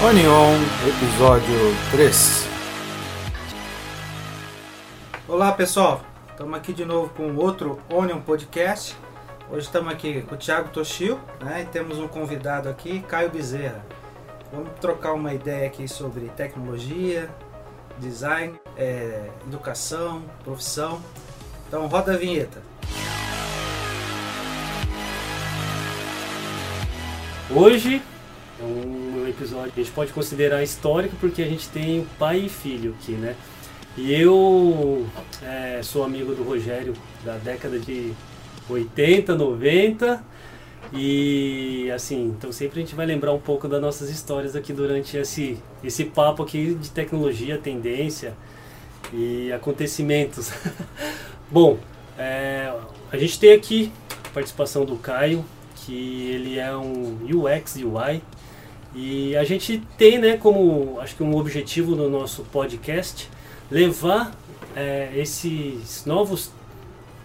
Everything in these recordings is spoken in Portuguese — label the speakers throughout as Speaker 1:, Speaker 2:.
Speaker 1: Onion, episódio 3. Olá pessoal, estamos aqui de novo com outro Onion Podcast. Hoje estamos aqui com o Thiago Toshio né, e temos um convidado aqui, Caio Bezerra. Vamos trocar uma ideia aqui sobre tecnologia, design, é, educação, profissão. Então roda a vinheta.
Speaker 2: Hoje é um episódio a gente pode considerar histórico porque a gente tem pai e filho aqui, né? E eu é, sou amigo do Rogério da década de 80, 90 e assim, então sempre a gente vai lembrar um pouco das nossas histórias aqui durante esse, esse papo aqui de tecnologia, tendência e acontecimentos. Bom, é, a gente tem aqui a participação do Caio, que ele é um UX UI e a gente tem, né, como acho que um objetivo no nosso podcast levar é, esses novos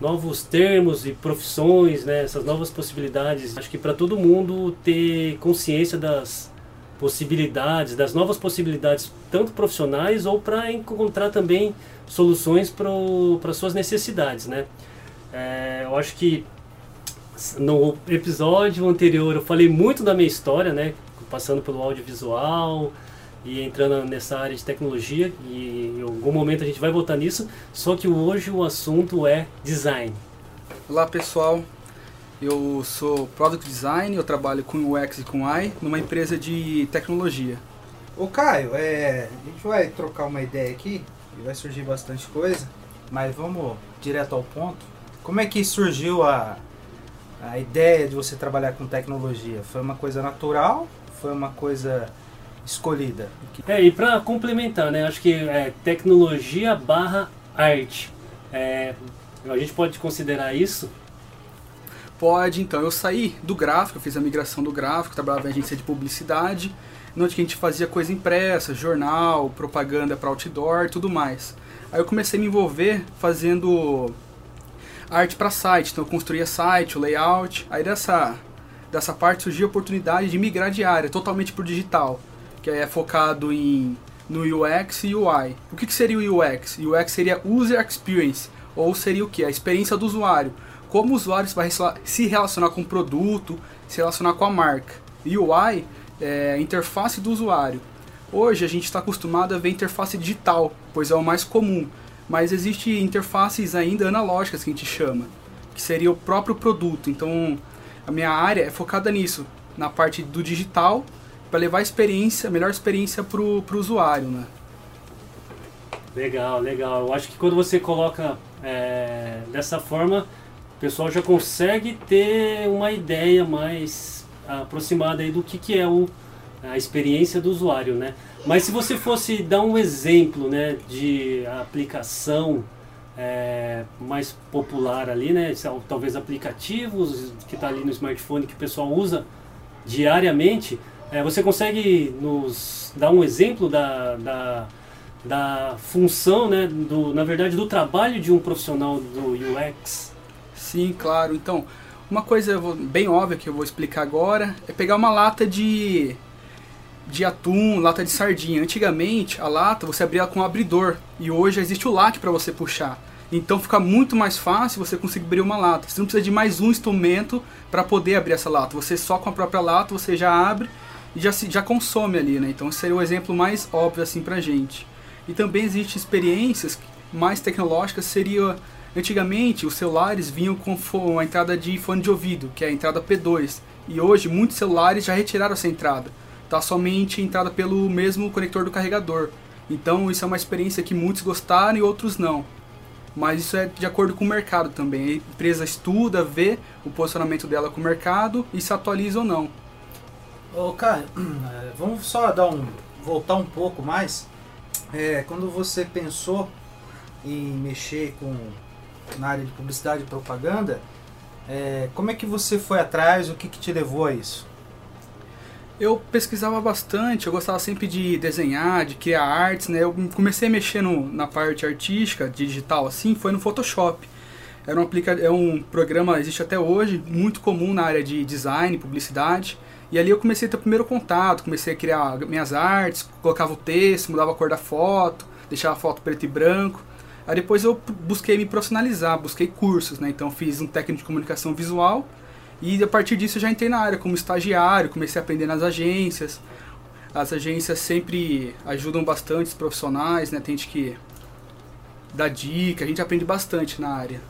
Speaker 2: novos termos e profissões, né, essas novas possibilidades. Acho que para todo mundo ter consciência das possibilidades, das novas possibilidades, tanto profissionais ou para encontrar também soluções para suas necessidades, né? É, eu acho que no episódio anterior eu falei muito da minha história, né? Passando pelo audiovisual e entrando nessa área de tecnologia e em algum momento a gente vai voltar nisso. Só que hoje o assunto é design.
Speaker 3: Olá pessoal, eu sou Product Design, eu trabalho com UX e com AI numa empresa de tecnologia.
Speaker 1: Ô Caio, é, a gente vai trocar uma ideia aqui e vai surgir bastante coisa, mas vamos direto ao ponto. Como é que surgiu a, a ideia de você trabalhar com tecnologia? Foi uma coisa natural? Foi uma coisa escolhida?
Speaker 2: É, e para complementar, né, acho que é tecnologia barra arte. É, a gente pode considerar isso?
Speaker 3: Pode, então. Eu saí do gráfico, fiz a migração do gráfico, trabalhava em agência de publicidade, onde a gente fazia coisa impressa, jornal, propaganda para outdoor tudo mais. Aí eu comecei a me envolver fazendo arte para site, então eu construía site, o layout. Aí dessa, dessa parte surgiu a oportunidade de migrar de área totalmente para o digital, que é focado em no UX e UI. O que, que seria o UX? UX seria User Experience, ou seria o que? A experiência do usuário. Como o usuário vai se relacionar com o produto, se relacionar com a marca. UI é interface do usuário. Hoje a gente está acostumado a ver interface digital, pois é o mais comum mas existe interfaces ainda analógicas que a gente chama, que seria o próprio produto. Então, a minha área é focada nisso, na parte do digital, para levar a experiência, a melhor experiência para o usuário, né?
Speaker 2: Legal, legal. Eu acho que quando você coloca é, dessa forma, o pessoal já consegue ter uma ideia mais aproximada aí do que, que é o, a experiência do usuário, né? Mas se você fosse dar um exemplo né, de aplicação é, mais popular ali, né, talvez aplicativos que está ali no smartphone que o pessoal usa diariamente, é, você consegue nos dar um exemplo da, da, da função, né, do, na verdade, do trabalho de um profissional do UX?
Speaker 3: Sim, claro. Então, uma coisa bem óbvia que eu vou explicar agora é pegar uma lata de de atum, lata de sardinha. Antigamente, a lata você abria com um abridor e hoje existe o lac para você puxar. Então fica muito mais fácil você conseguir abrir uma lata. Você não precisa de mais um instrumento para poder abrir essa lata. Você só com a própria lata você já abre e já, se, já consome ali, né? Então esse seria o exemplo mais óbvio assim pra gente. E também existem experiências mais tecnológicas, seria antigamente os celulares vinham com a entrada de fone de ouvido, que é a entrada P2. E hoje muitos celulares já retiraram essa entrada está somente entrada pelo mesmo conector do carregador. Então isso é uma experiência que muitos gostaram e outros não. Mas isso é de acordo com o mercado também. A empresa estuda, vê o posicionamento dela com o mercado e se atualiza ou não.
Speaker 1: Ô, cara, é, vamos só dar um voltar um pouco mais. É, quando você pensou em mexer com na área de publicidade e propaganda, é, como é que você foi atrás? O que, que te levou a isso?
Speaker 3: Eu pesquisava bastante, eu gostava sempre de desenhar, de criar artes, né? Eu comecei a mexer na parte artística, digital assim, foi no Photoshop. Era um, aplica é um programa, existe até hoje, muito comum na área de design, publicidade. E ali eu comecei a ter o primeiro contato, comecei a criar minhas artes, colocava o texto, mudava a cor da foto, deixava a foto preto e branco. Aí depois eu busquei me profissionalizar, busquei cursos, né? Então fiz um técnico de comunicação visual e a partir disso eu já entrei na área como estagiário, comecei a aprender nas agências. As agências sempre ajudam bastante os profissionais, né? Tem gente que dá dica, a gente aprende bastante na área.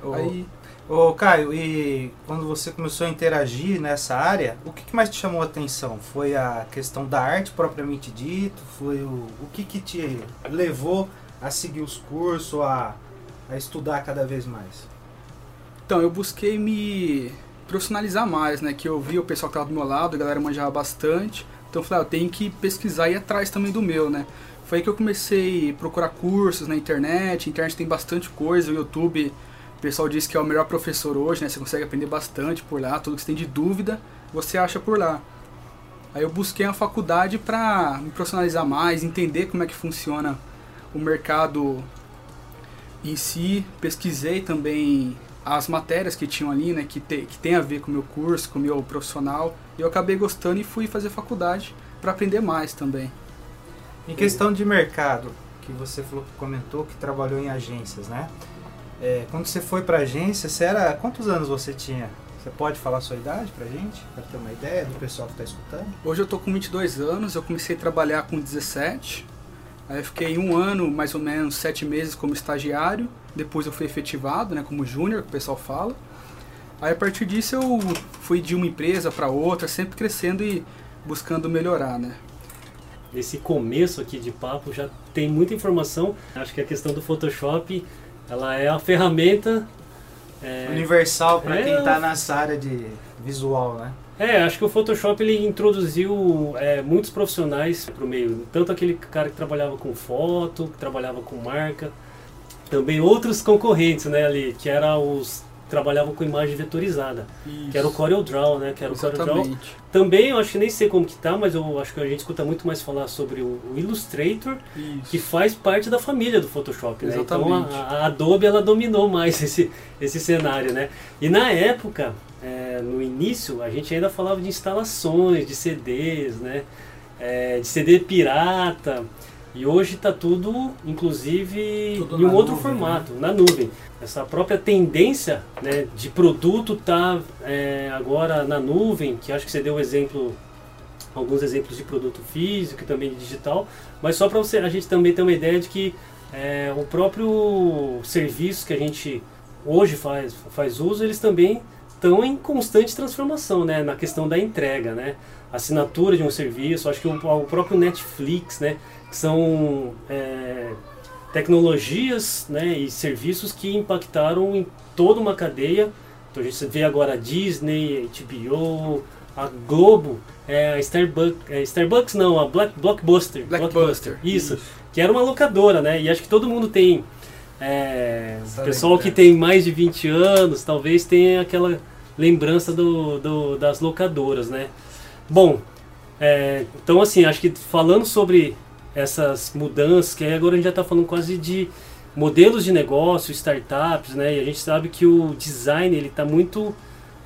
Speaker 1: Ô, Aí... ô Caio, e quando você começou a interagir nessa área, o que, que mais te chamou a atenção? Foi a questão da arte propriamente dito? Foi o, o que, que te levou a seguir os cursos, a, a estudar cada vez mais?
Speaker 3: Então, eu busquei me profissionalizar mais, né? Que eu vi o pessoal que estava do meu lado, a galera manjava bastante. Então eu falei, ah, eu tenho que pesquisar e ir atrás também do meu, né? Foi aí que eu comecei a procurar cursos na internet. A internet tem bastante coisa, o YouTube, o pessoal diz que é o melhor professor hoje, né? Você consegue aprender bastante por lá, tudo que você tem de dúvida, você acha por lá. Aí eu busquei uma faculdade para me profissionalizar mais, entender como é que funciona o mercado em si, pesquisei também as matérias que tinham ali, né, que, te, que tem a ver com o meu curso, com o meu profissional, e eu acabei gostando e fui fazer faculdade para aprender mais também.
Speaker 1: Em questão de mercado, que você falou comentou que trabalhou em agências, né? É, quando você foi para agência, você era quantos anos você tinha? Você pode falar a sua idade pra gente, para ter uma ideia do pessoal que está escutando?
Speaker 3: Hoje eu tô com 22 anos, eu comecei a trabalhar com 17 Aí eu fiquei um ano, mais ou menos, sete meses como estagiário. Depois eu fui efetivado, né, como júnior, que o pessoal fala. Aí a partir disso eu fui de uma empresa para outra, sempre crescendo e buscando melhorar, né.
Speaker 2: Nesse começo aqui de papo já tem muita informação. Acho que a questão do Photoshop, ela é a ferramenta
Speaker 1: é, universal para é, quem está nessa área de visual, né?
Speaker 2: É, acho que o Photoshop ele introduziu é, muitos profissionais para o meio. Tanto aquele cara que trabalhava com foto, que trabalhava com marca, também outros concorrentes, né, ali, que eram os trabalhavam com imagem vetorizada, Isso. que era o Corel Draw, né, que era Exatamente. o Corel Draw. Também, eu acho que nem sei como que tá, mas eu acho que a gente escuta muito mais falar sobre o, o Illustrator, Isso. que faz parte da família do Photoshop, né? Então a, a, Adobe ela dominou mais esse esse cenário, né? E na época, é, no início, a gente ainda falava de instalações, de CDs, né? É, de CD pirata. E hoje está tudo, inclusive, tudo em um outro nuvem, formato, né? na nuvem. Essa própria tendência né, de produto está é, agora na nuvem, que acho que você deu um exemplo, alguns exemplos de produto físico e também de digital, mas só para a gente também ter uma ideia de que é, o próprio serviço que a gente hoje faz, faz uso, eles também estão em constante transformação, né, na questão da entrega, né, assinatura de um serviço, acho que o, o próprio Netflix, né, são é, tecnologias, né, e serviços que impactaram em toda uma cadeia. Então a gente vê agora a Disney, a HBO, a Globo, é, a Starbucks, é, Starbucks não, a Black, Blockbuster,
Speaker 3: Blockbuster,
Speaker 2: isso, isso, que era uma locadora, né, e acho que todo mundo tem é, pessoal que tem mais de 20 anos, talvez tenha aquela lembrança do, do das locadoras, né? Bom, é, então assim, acho que falando sobre essas mudanças, que agora a gente já está falando quase de modelos de negócio, startups, né? E a gente sabe que o design ele está muito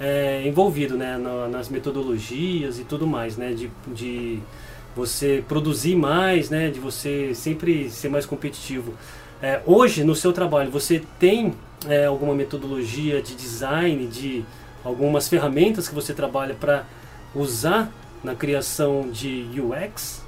Speaker 2: é, envolvido, né? Na, nas metodologias e tudo mais, né? De, de você produzir mais, né? De você sempre ser mais competitivo. É, hoje no seu trabalho você tem é, alguma metodologia de design, de algumas ferramentas que você trabalha para usar na criação de UX?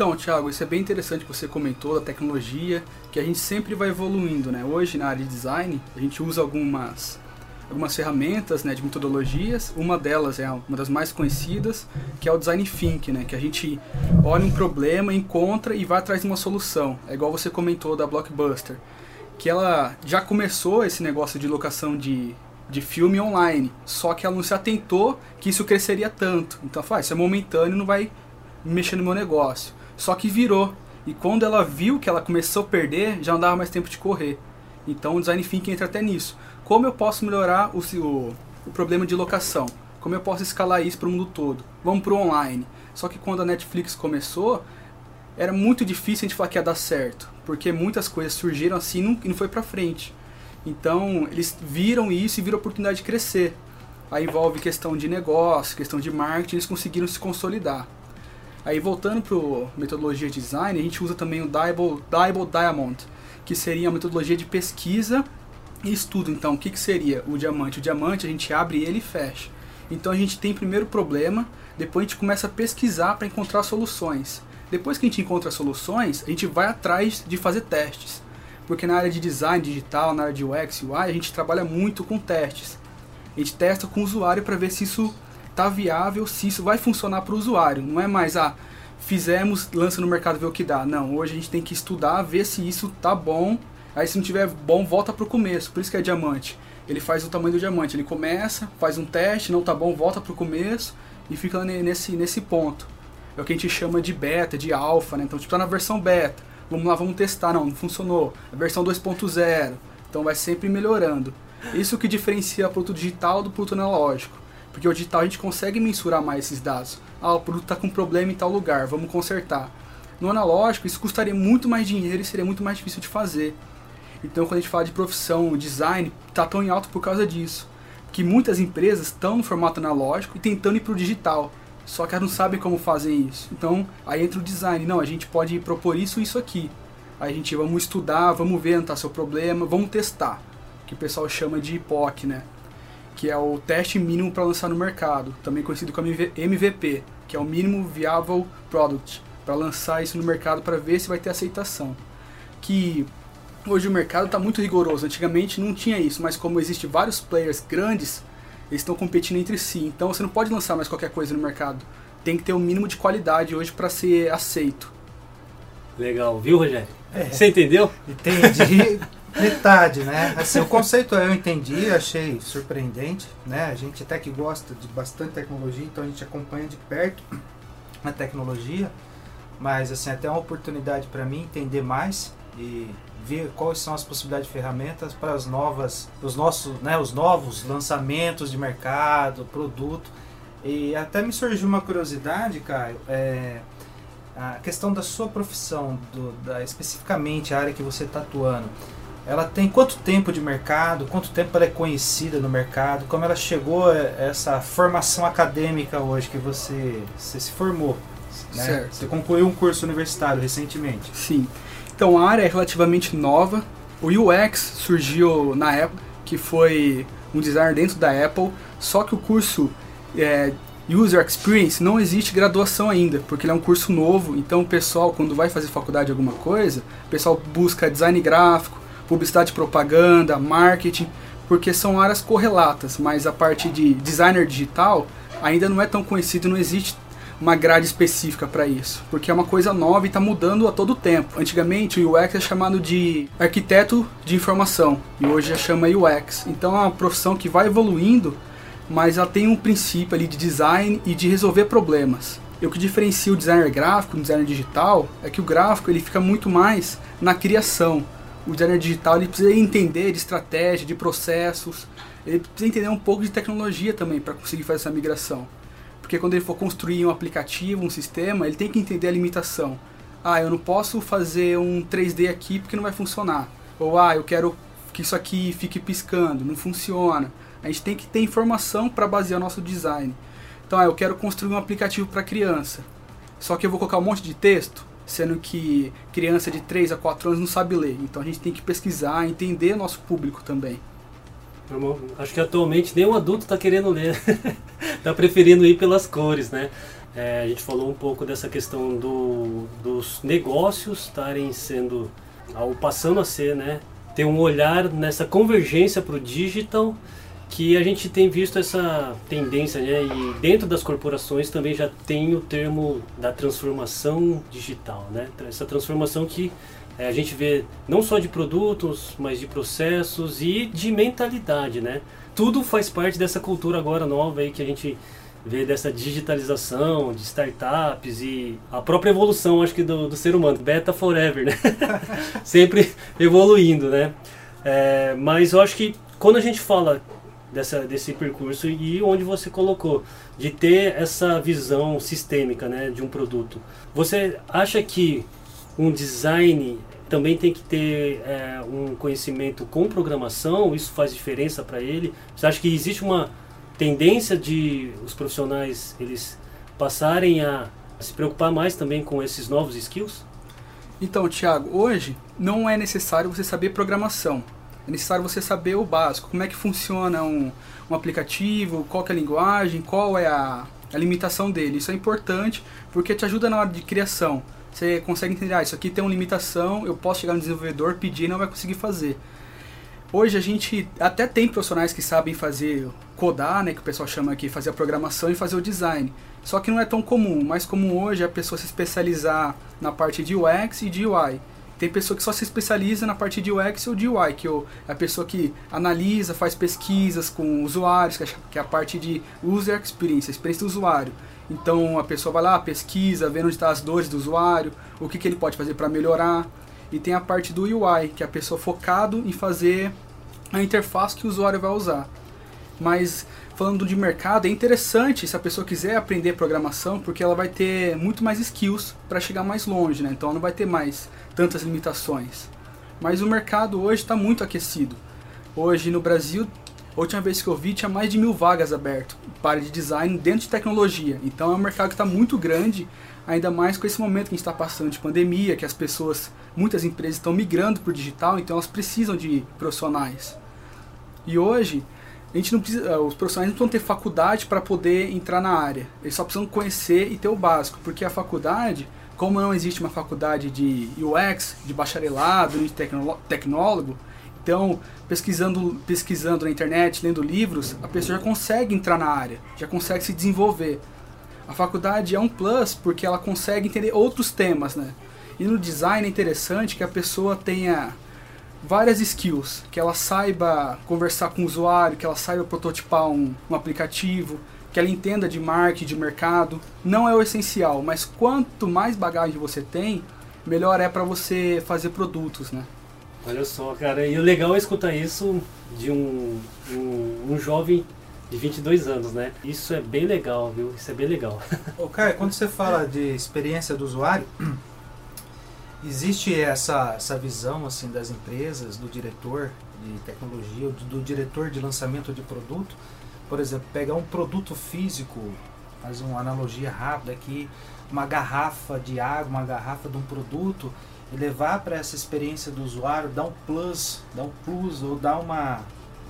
Speaker 3: Então, Thiago, isso é bem interessante que você comentou da tecnologia, que a gente sempre vai evoluindo, né? Hoje na área de design, a gente usa algumas algumas ferramentas, né, de metodologias. Uma delas é uma das mais conhecidas, que é o design thinking, né, que a gente olha um problema, encontra e vai atrás de uma solução. É igual você comentou da Blockbuster, que ela já começou esse negócio de locação de de filme online. Só que ela não se atentou que isso cresceria tanto. Então, faz, ah, isso é momentâneo, não vai mexer no meu negócio. Só que virou. E quando ela viu que ela começou a perder, já não dava mais tempo de correr. Então o design thinking entra até nisso. Como eu posso melhorar o, o, o problema de locação? Como eu posso escalar isso para o mundo todo? Vamos para o online. Só que quando a Netflix começou, era muito difícil a gente falar que ia dar certo, porque muitas coisas surgiram assim e não, não foi para frente. Então, eles viram isso e viram a oportunidade de crescer. Aí envolve questão de negócio, questão de marketing, eles conseguiram se consolidar. Aí voltando para metodologia de design, a gente usa também o Diable, Diamond, que seria a metodologia de pesquisa e estudo. Então, o que, que seria o diamante? O diamante a gente abre ele e fecha. Então a gente tem primeiro o problema, depois a gente começa a pesquisar para encontrar soluções. Depois que a gente encontra soluções, a gente vai atrás de fazer testes. Porque na área de design digital, na área de UX UI, a gente trabalha muito com testes. A gente testa com o usuário para ver se isso está viável, se isso vai funcionar para o usuário. Não é mais, ah, fizemos, lança no mercado ver o que dá. Não, hoje a gente tem que estudar, ver se isso tá bom. Aí se não tiver bom, volta para o começo. Por isso que é diamante. Ele faz o tamanho do diamante. Ele começa, faz um teste, não tá bom, volta para o começo e fica nesse, nesse ponto. É o que a gente chama de beta, de alfa, né? Então, tipo, tá na versão beta. Vamos lá, vamos testar. Não, não funcionou. A versão 2.0. Então vai sempre melhorando. Isso que diferencia produto digital do produto analógico. Porque o digital a gente consegue mensurar mais esses dados. Ah, o produto está com problema em tal lugar, vamos consertar. No analógico, isso custaria muito mais dinheiro e seria muito mais difícil de fazer. Então, quando a gente fala de profissão, design, está tão em alto por causa disso. Que muitas empresas estão no formato analógico e tentando ir para o digital. Só que elas não sabem como fazem isso. Então, aí entra o design. Não, a gente pode propor isso isso aqui. Aí a gente vamos estudar, vamos ver onde está seu problema, vamos testar. Que o pessoal chama de POC, né? Que é o teste mínimo para lançar no mercado, também conhecido como MVP, que é o Minimum Viable Product, para lançar isso no mercado para ver se vai ter aceitação. Que hoje o mercado está muito rigoroso. Antigamente não tinha isso, mas como existe vários players grandes, eles estão competindo entre si. Então você não pode lançar mais qualquer coisa no mercado. Tem que ter um mínimo de qualidade hoje para ser aceito.
Speaker 2: Legal, viu, Rogério? É. Você entendeu?
Speaker 1: Entendi. Metade, né? Assim, o conceito eu entendi, achei surpreendente, né? A gente até que gosta de bastante tecnologia, então a gente acompanha de perto a tecnologia, mas assim, até uma oportunidade para mim entender mais e ver quais são as possibilidades de ferramentas para as novas, os nossos, né, os novos lançamentos de mercado, produto. E até me surgiu uma curiosidade, Caio, é, a questão da sua profissão, do, da, especificamente a área que você está atuando. Ela tem quanto tempo de mercado, quanto tempo ela é conhecida no mercado, como ela chegou a essa formação acadêmica hoje que você, você se formou. Né? Certo. Você concluiu um curso universitário recentemente.
Speaker 3: Sim. Então a área é relativamente nova. O UX surgiu na época, que foi um designer dentro da Apple, só que o curso é, User Experience não existe graduação ainda, porque ele é um curso novo, então o pessoal, quando vai fazer faculdade de alguma coisa, o pessoal busca design gráfico, publicidade e propaganda, marketing, porque são áreas correlatas, mas a parte de designer digital ainda não é tão conhecido, não existe uma grade específica para isso, porque é uma coisa nova e está mudando a todo tempo. Antigamente o UX é chamado de arquiteto de informação e hoje já chama UX. Então é uma profissão que vai evoluindo, mas ela tem um princípio ali de design e de resolver problemas. E o que diferencia o designer gráfico do designer digital é que o gráfico ele fica muito mais na criação. O designer digital ele precisa entender de estratégia, de processos, ele precisa entender um pouco de tecnologia também para conseguir fazer essa migração. Porque quando ele for construir um aplicativo, um sistema, ele tem que entender a limitação. Ah, eu não posso fazer um 3D aqui porque não vai funcionar. Ou ah, eu quero que isso aqui fique piscando, não funciona. A gente tem que ter informação para basear nosso design. Então, ah, eu quero construir um aplicativo para criança. Só que eu vou colocar um monte de texto, sendo que criança de 3 a 4 anos não sabe ler. Então a gente tem que pesquisar, entender nosso público também.
Speaker 2: Acho que atualmente nenhum adulto está querendo ler, está preferindo ir pelas cores, né? É, a gente falou um pouco dessa questão do, dos negócios estarem sendo, ao passando a ser, né? Ter um olhar nessa convergência para o digital, que a gente tem visto essa tendência, né? E dentro das corporações também já tem o termo da transformação digital, né? Essa transformação que é, a gente vê não só de produtos, mas de processos e de mentalidade, né? Tudo faz parte dessa cultura agora nova aí que a gente vê dessa digitalização, de startups e a própria evolução, acho que do, do ser humano, beta forever, né? Sempre evoluindo, né? É, mas eu acho que quando a gente fala dessa, desse percurso e onde você colocou, de ter essa visão sistêmica né, de um produto, você acha que um design também tem que ter é, um conhecimento com programação, isso faz diferença para ele? Você acha que existe uma tendência de os profissionais eles passarem a se preocupar mais também com esses novos skills?
Speaker 3: Então, Thiago, hoje não é necessário você saber programação. É necessário você saber o básico, como é que funciona um, um aplicativo, qual é a linguagem, qual é a, a limitação dele. Isso é importante porque te ajuda na hora de criação. Você consegue entender, ah, isso aqui tem uma limitação, eu posso chegar no desenvolvedor, pedir e não vai conseguir fazer. Hoje a gente até tem profissionais que sabem fazer codar, né, que o pessoal chama aqui, fazer a programação e fazer o design. Só que não é tão comum. Mais comum hoje é a pessoa se especializar na parte de UX e de UI. Tem pessoa que só se especializa na parte de UX ou de UI, que é a pessoa que analisa, faz pesquisas com usuários, que é a parte de User Experience, a experiência do usuário. Então a pessoa vai lá, pesquisa, vê onde estão as dores do usuário, o que, que ele pode fazer para melhorar. E tem a parte do UI, que é a pessoa focado em fazer a interface que o usuário vai usar. Mas falando de mercado, é interessante se a pessoa quiser aprender programação, porque ela vai ter muito mais skills para chegar mais longe, né? Então ela não vai ter mais tantas limitações. Mas o mercado hoje está muito aquecido. Hoje no Brasil, a última vez que eu vi, tinha mais de mil vagas abertas para de design dentro de tecnologia. Então é um mercado que está muito grande, ainda mais com esse momento que a gente está passando de pandemia, que as pessoas, muitas empresas estão migrando para o digital, então elas precisam de profissionais. E hoje, a gente não precisa, eh, os profissionais não precisam ter faculdade para poder entrar na área. Eles só precisam conhecer e ter o básico, porque a faculdade, como não existe uma faculdade de UX, de bacharelado, de tecnólogo, então pesquisando, pesquisando na internet, lendo livros, a pessoa já consegue entrar na área, já consegue se desenvolver. A faculdade é um plus porque ela consegue entender outros temas, né? E no design é interessante que a pessoa tenha várias skills, que ela saiba conversar com o usuário, que ela saiba prototipar um, um aplicativo, que ela entenda de marketing, de mercado. Não é o essencial, mas quanto mais bagagem você tem, melhor é para você fazer produtos, né?
Speaker 2: Olha só, cara, e o legal é escutar isso de um, um, um jovem de 22 anos, né? Isso é bem legal, viu? Isso é bem legal.
Speaker 1: Ô, Caio, quando você fala de experiência do usuário, existe essa, essa visão assim das empresas, do diretor de tecnologia, do, do, diretor de lançamento de produto, por exemplo, pegar um produto físico, faz uma analogia rápida aqui, uma garrafa de água, uma garrafa de um produto e levar para essa experiência do usuário, dar um plus, dar um plus ou dar uma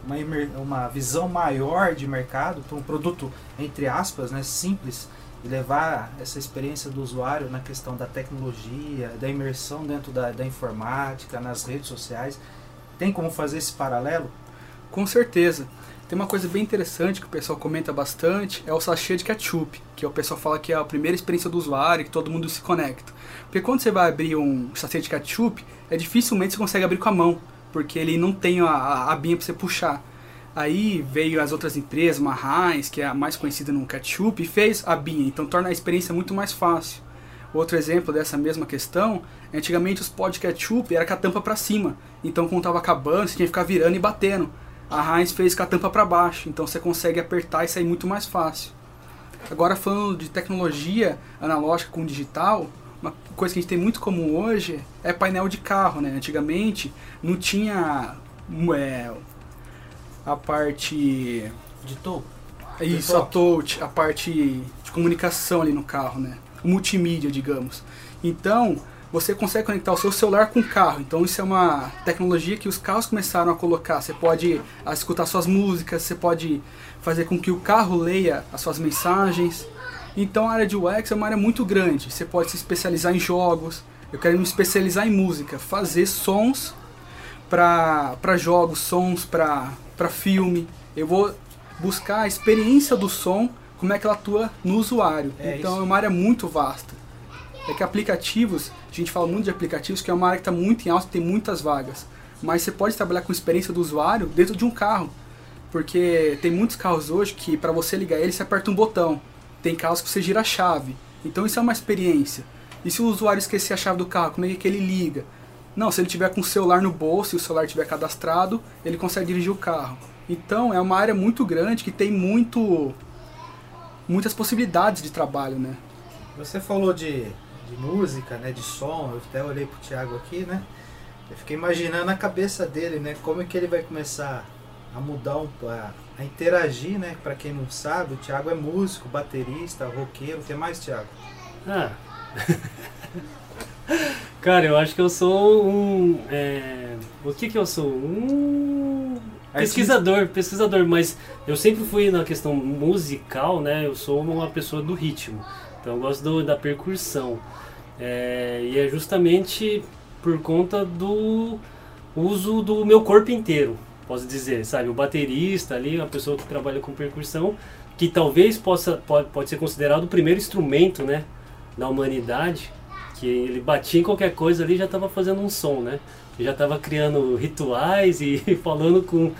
Speaker 1: uma, uma visão maior de mercado para um produto entre aspas, né, simples levar essa experiência do usuário na questão da tecnologia, da imersão dentro da, da informática, nas redes sociais. Tem como fazer esse paralelo?
Speaker 3: Com certeza. Tem uma coisa bem interessante que o pessoal comenta bastante, é o sachê de ketchup, que o pessoal fala que é a primeira experiência do usuário, que todo mundo se conecta. Porque quando você vai abrir um sachê de ketchup, é dificilmente você consegue abrir com a mão, porque ele não tem a, a abinha para você puxar. Aí veio as outras empresas, uma Heinz, que é a mais conhecida no ketchup, e fez a BIA, então torna a experiência muito mais fácil. Outro exemplo dessa mesma questão, antigamente os de ketchup era com a tampa para cima, então quando estava acabando você tinha que ficar virando e batendo. A Heinz fez com a tampa para baixo, então você consegue apertar e sair muito mais fácil. Agora falando de tecnologia analógica com digital, uma coisa que a gente tem muito comum hoje é painel de carro, né? Antigamente não tinha é, a parte
Speaker 1: de touch.
Speaker 3: Isso, a touch, a parte de comunicação ali no carro, né? Multimídia, digamos. Então, você consegue conectar o seu celular com o carro. Então, isso é uma tecnologia que os carros começaram a colocar. Você pode escutar suas músicas, você pode fazer com que o carro leia as suas mensagens. Então, a área de UX é uma área muito grande. Você pode se especializar em jogos. Eu quero me especializar em música, fazer sons para jogos, sons para para filme. Eu vou buscar a experiência do som, como é que ela atua no usuário. É então isso. é uma área muito vasta. É que aplicativos, a gente fala muito de aplicativos, que é uma área que está muito em alta, tem muitas vagas. Mas você pode trabalhar com experiência do usuário dentro de um carro. Porque tem muitos carros hoje que para você ligar ele, você aperta um botão. Tem carros que você gira a chave. Então isso é uma experiência. E se o usuário esquecer a chave do carro, como é que ele liga? Não, se ele tiver com o celular no bolso e o celular tiver cadastrado, ele consegue dirigir o carro. Então é uma área muito grande que tem muito muitas possibilidades de trabalho, né?
Speaker 1: Você falou de, de música, né, de som, eu até olhei pro Thiago aqui, né? Eu fiquei imaginando a cabeça dele, né, como é que ele vai começar a mudar, um, a, a interagir, né? Para quem não sabe, o Thiago é músico, baterista, roqueiro. O que mais, Thiago?
Speaker 2: Ah. Cara, eu acho que eu sou um. É... O que que eu sou? Um. Pesquisador, pesquisador, mas eu sempre fui na questão musical, né? Eu sou uma pessoa do ritmo, então eu gosto do, da percussão. É, e é justamente por conta do uso do meu corpo inteiro, posso dizer, sabe? O baterista ali, uma pessoa que trabalha com percussão, que talvez possa pode, pode ser considerado o primeiro instrumento, né, da humanidade, que ele batia em qualquer coisa ali já estava fazendo um som, né? Já estava criando rituais e falando com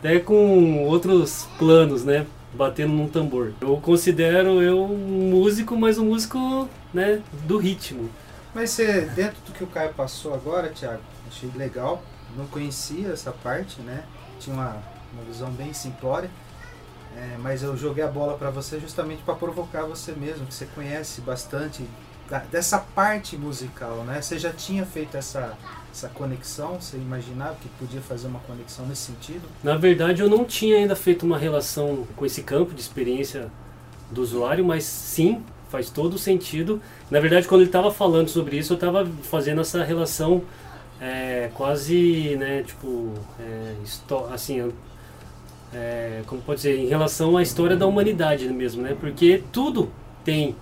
Speaker 2: até com outros planos, né? Batendo num tambor. Eu considero eu um músico, mas um músico, né, do ritmo.
Speaker 1: Mas você, dentro do que o Caio passou agora, Thiago, achei legal. Não conhecia essa parte, né? Tinha uma, uma visão bem simplória. É, mas eu joguei a bola para você justamente para provocar você mesmo, que você conhece bastante da, dessa parte musical, né? Você já tinha feito essa, essa conexão? Você imaginava que podia fazer uma conexão nesse sentido?
Speaker 2: Na verdade, eu não tinha ainda feito uma relação com esse campo de experiência do usuário, mas sim, faz todo sentido. Na verdade, quando ele estava falando sobre isso, eu estava fazendo essa relação é, quase, né, tipo, é, assim, é, como pode dizer, em relação à história da humanidade mesmo, né? Porque tudo tem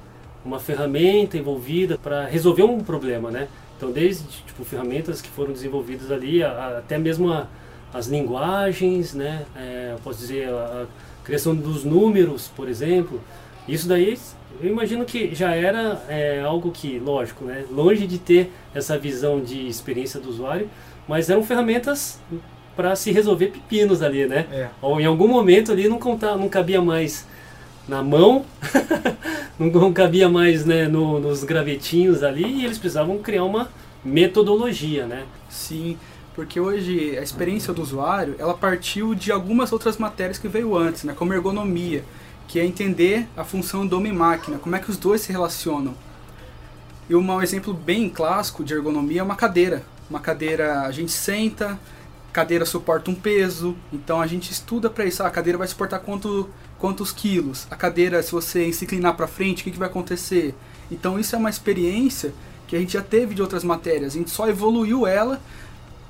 Speaker 2: uma ferramenta envolvida para resolver um problema, né? Então, desde tipo, ferramentas que foram desenvolvidas ali, a, a, até mesmo a, as linguagens, né? É, posso dizer, a, criação dos números, por exemplo. Isso daí, eu imagino que já era é, algo que, lógico, né? Longe de ter essa visão de experiência do usuário, mas eram ferramentas para se resolver pepinos ali, né? É. Ou em algum momento ali não, contar, não cabia mais na mão, não cabia mais né, no, nos gravetinhos ali e eles precisavam criar uma metodologia, né?
Speaker 3: Sim, porque hoje a experiência do usuário ela partiu de algumas outras matérias que veio antes, né, como ergonomia, que é entender a função do homem-máquina, como é que os dois se relacionam. E um exemplo bem clássico de ergonomia é uma cadeira. Uma cadeira a gente senta, cadeira suporta um peso, então a gente estuda para isso. Ah, a cadeira vai suportar quanto, quantos quilos? A cadeira, se você se inclinar para frente, o que, que vai acontecer? Então isso é uma experiência que a gente já teve de outras matérias. A gente só evoluiu ela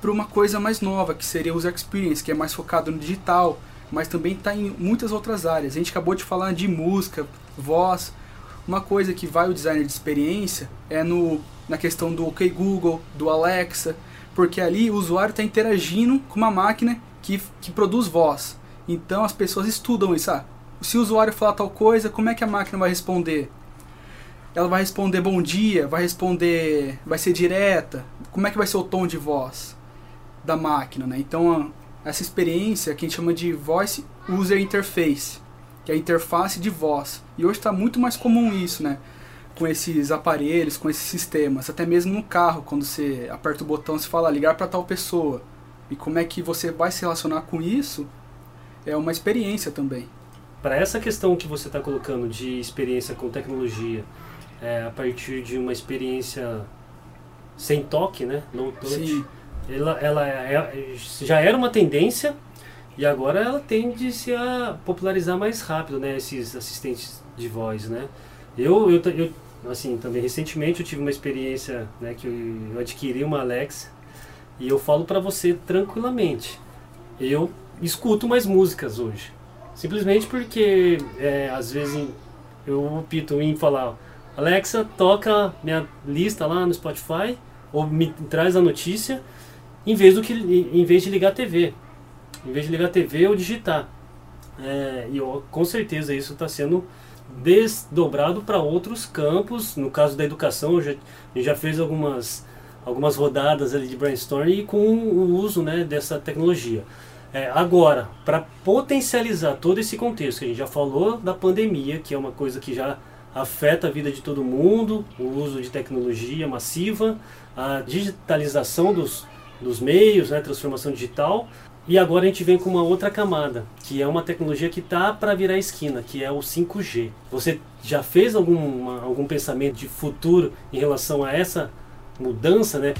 Speaker 3: para uma coisa mais nova, que seria o user experience, que é mais focado no digital, mas também está em muitas outras áreas. A gente acabou de falar de música, voz. Uma coisa que vai o designer de experiência é no, na questão do OK Google, do Alexa, porque ali o usuário está interagindo com uma máquina que, que produz voz. Então as pessoas estudam isso. Ah, se o usuário falar tal coisa, como é que a máquina vai responder? Ela vai responder bom dia, vai responder, vai ser direta. Como é que vai ser o tom de voz da máquina, né? Então essa experiência que a gente chama de voice user interface, que é a interface de voz. E hoje está muito mais comum isso, né? com esses aparelhos, com esses sistemas, até mesmo no carro, quando você aperta o botão, você fala ligar para tal pessoa. E como é que você vai se relacionar com isso é uma experiência também.
Speaker 2: Para essa questão que você está colocando de experiência com tecnologia, é, a partir de uma experiência sem toque, né, no touch, Sim. ela, ela é, já era uma tendência e agora ela tende-se a popularizar mais rápido, né, esses assistentes de voz, né. Eu, eu, eu assim, também recentemente eu tive uma experiência, né, que eu, eu adquiri uma Alexa e eu falo para você tranquilamente. Eu escuto mais músicas hoje. Simplesmente porque é, às vezes eu opto em falar Alexa, toca minha lista lá no Spotify ou me traz a notícia em vez, do que, em vez de ligar a TV. Em vez de ligar a TV ou digitar. É, e eu, com certeza isso está sendo desdobrado para outros campos. No caso da educação, já, já fez algumas, algumas rodadas ali de brainstorming com o uso né, dessa tecnologia. É, agora, para potencializar todo esse contexto, que a gente já falou da pandemia, que é uma coisa que já afeta a vida de todo mundo, o uso de tecnologia massiva, a digitalização dos, dos meios, né, transformação digital, e agora a gente vem com uma outra camada, que é uma tecnologia que está para virar esquina, que é o 5G. Você já fez algum, algum pensamento de futuro em relação a essa mudança, né?